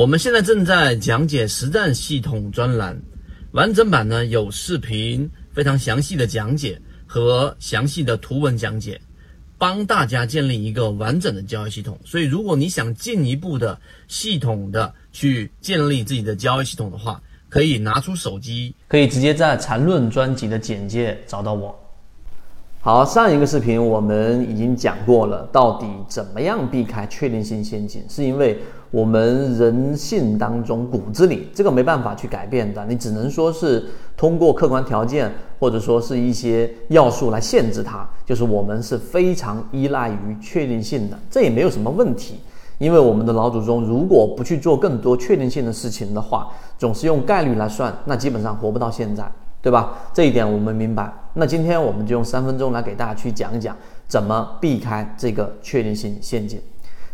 我们现在正在讲解实战系统专栏，完整版呢有视频，非常详细的讲解和详细的图文讲解，帮大家建立一个完整的交易系统。所以，如果你想进一步的系统的去建立自己的交易系统的话，可以拿出手机，可以直接在缠论专辑的简介找到我。好，上一个视频我们已经讲过了，到底怎么样避开确定性陷阱？是因为我们人性当中骨子里这个没办法去改变的，你只能说是通过客观条件或者说是一些要素来限制它，就是我们是非常依赖于确定性的，这也没有什么问题，因为我们的老祖宗如果不去做更多确定性的事情的话，总是用概率来算，那基本上活不到现在。对吧？这一点我们明白。那今天我们就用三分钟来给大家去讲一讲怎么避开这个确定性陷阱。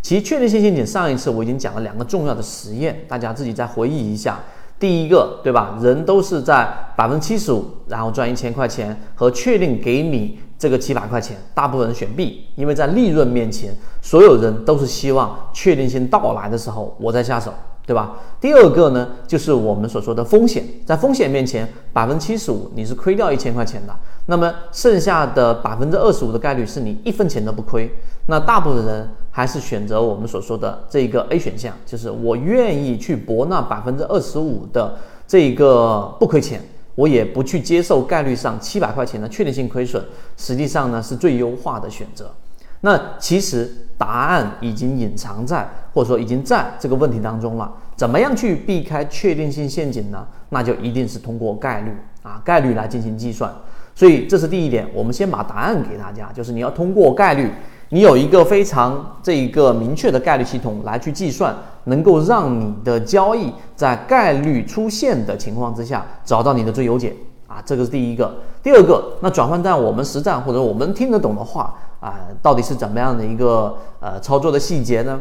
其实确定性陷阱上一次我已经讲了两个重要的实验，大家自己再回忆一下。第一个，对吧？人都是在百分之七十五，然后赚一千块钱和确定给你这个七百块钱，大部分人选 B，因为在利润面前，所有人都是希望确定性到来的时候我再下手。对吧？第二个呢，就是我们所说的风险，在风险面前，百分之七十五你是亏掉一千块钱的，那么剩下的百分之二十五的概率是你一分钱都不亏。那大部分人还是选择我们所说的这个 A 选项，就是我愿意去搏那百分之二十五的这个不亏钱，我也不去接受概率上七百块钱的确定性亏损，实际上呢是最优化的选择。那其实答案已经隐藏在，或者说已经在这个问题当中了。怎么样去避开确定性陷阱呢？那就一定是通过概率啊，概率来进行计算。所以这是第一点，我们先把答案给大家，就是你要通过概率，你有一个非常这一个明确的概率系统来去计算，能够让你的交易在概率出现的情况之下找到你的最优解啊，这个是第一个。第二个，那转换在我们实战或者我们听得懂的话。啊，到底是怎么样的一个呃操作的细节呢？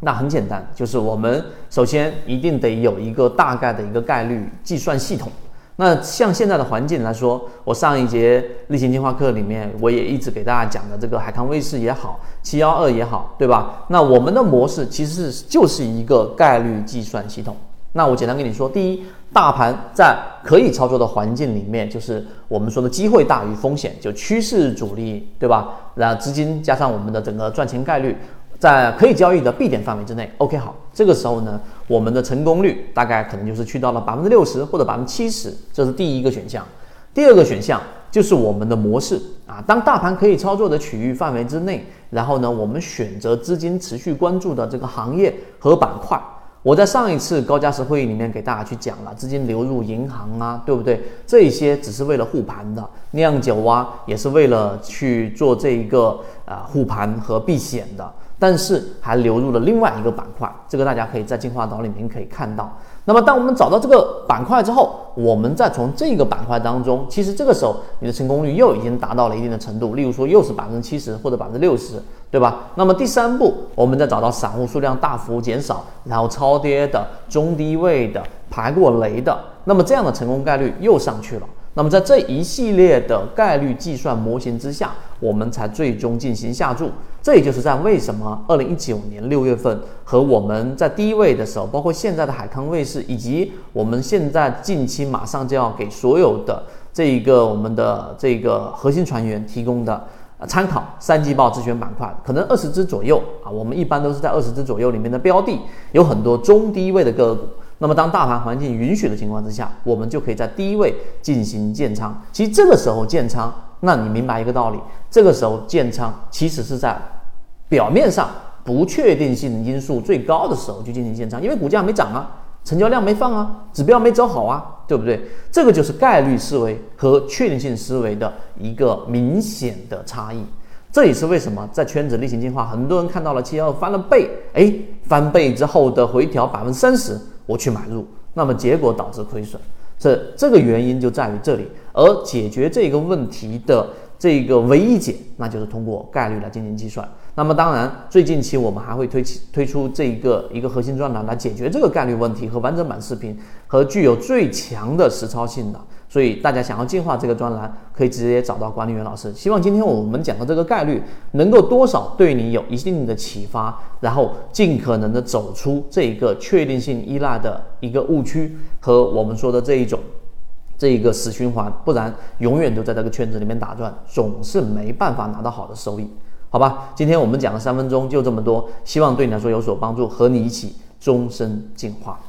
那很简单，就是我们首先一定得有一个大概的一个概率计算系统。那像现在的环境来说，我上一节例行进化课里面，我也一直给大家讲的这个海康威视也好，七幺二也好，对吧？那我们的模式其实是就是一个概率计算系统。那我简单跟你说，第一，大盘在可以操作的环境里面，就是我们说的机会大于风险，就趋势主力，对吧？然后资金加上我们的整个赚钱概率，在可以交易的 B 点范围之内，OK 好，这个时候呢，我们的成功率大概可能就是去到了百分之六十或者百分之七十，这是第一个选项。第二个选项就是我们的模式啊，当大盘可以操作的区域范围之内，然后呢，我们选择资金持续关注的这个行业和板块。我在上一次高价值会议里面给大家去讲了，资金流入银行啊，对不对？这些只是为了护盘的，酿酒啊也是为了去做这一个啊护盘和避险的，但是还流入了另外一个板块，这个大家可以在进化岛里面可以看到。那么，当我们找到这个板块之后，我们再从这个板块当中，其实这个时候你的成功率又已经达到了一定的程度，例如说又是百分之七十或者百分之六十，对吧？那么第三步，我们再找到散户数量大幅减少，然后超跌的、中低位的、排过雷的，那么这样的成功概率又上去了。那么在这一系列的概率计算模型之下，我们才最终进行下注。这也就是在为什么二零一九年六月份和我们在低位的时候，包括现在的海康卫视，以及我们现在近期马上就要给所有的这一个我们的这个核心船员提供的参考三季报自选板块，可能二十只左右啊。我们一般都是在二十只左右里面的标的，有很多中低位的个股。那么，当大盘环境允许的情况之下，我们就可以在低位进行建仓。其实这个时候建仓，那你明白一个道理：这个时候建仓其实是在表面上不确定性因素最高的时候去进行建仓，因为股价没涨啊，成交量没放啊，指标没走好啊，对不对？这个就是概率思维和确定性思维的一个明显的差异。这也是为什么在圈子例行进化，很多人看到了七幺翻了倍，哎，翻倍之后的回调百分之三十。我去买入，那么结果导致亏损，这这个原因就在于这里。而解决这个问题的这个唯一解，那就是通过概率来进行计算。那么当然，最近期我们还会推起推出这一个一个核心专栏来解决这个概率问题和完整版视频和具有最强的实操性的。所以大家想要进化这个专栏，可以直接找到管理员老师。希望今天我们讲的这个概率能够多少对你有一定的启发，然后尽可能的走出这一个确定性依赖的一个误区和我们说的这一种这一个死循环，不然永远都在这个圈子里面打转，总是没办法拿到好的收益。好吧，今天我们讲了三分钟，就这么多，希望对你来说有所帮助，和你一起终身进化。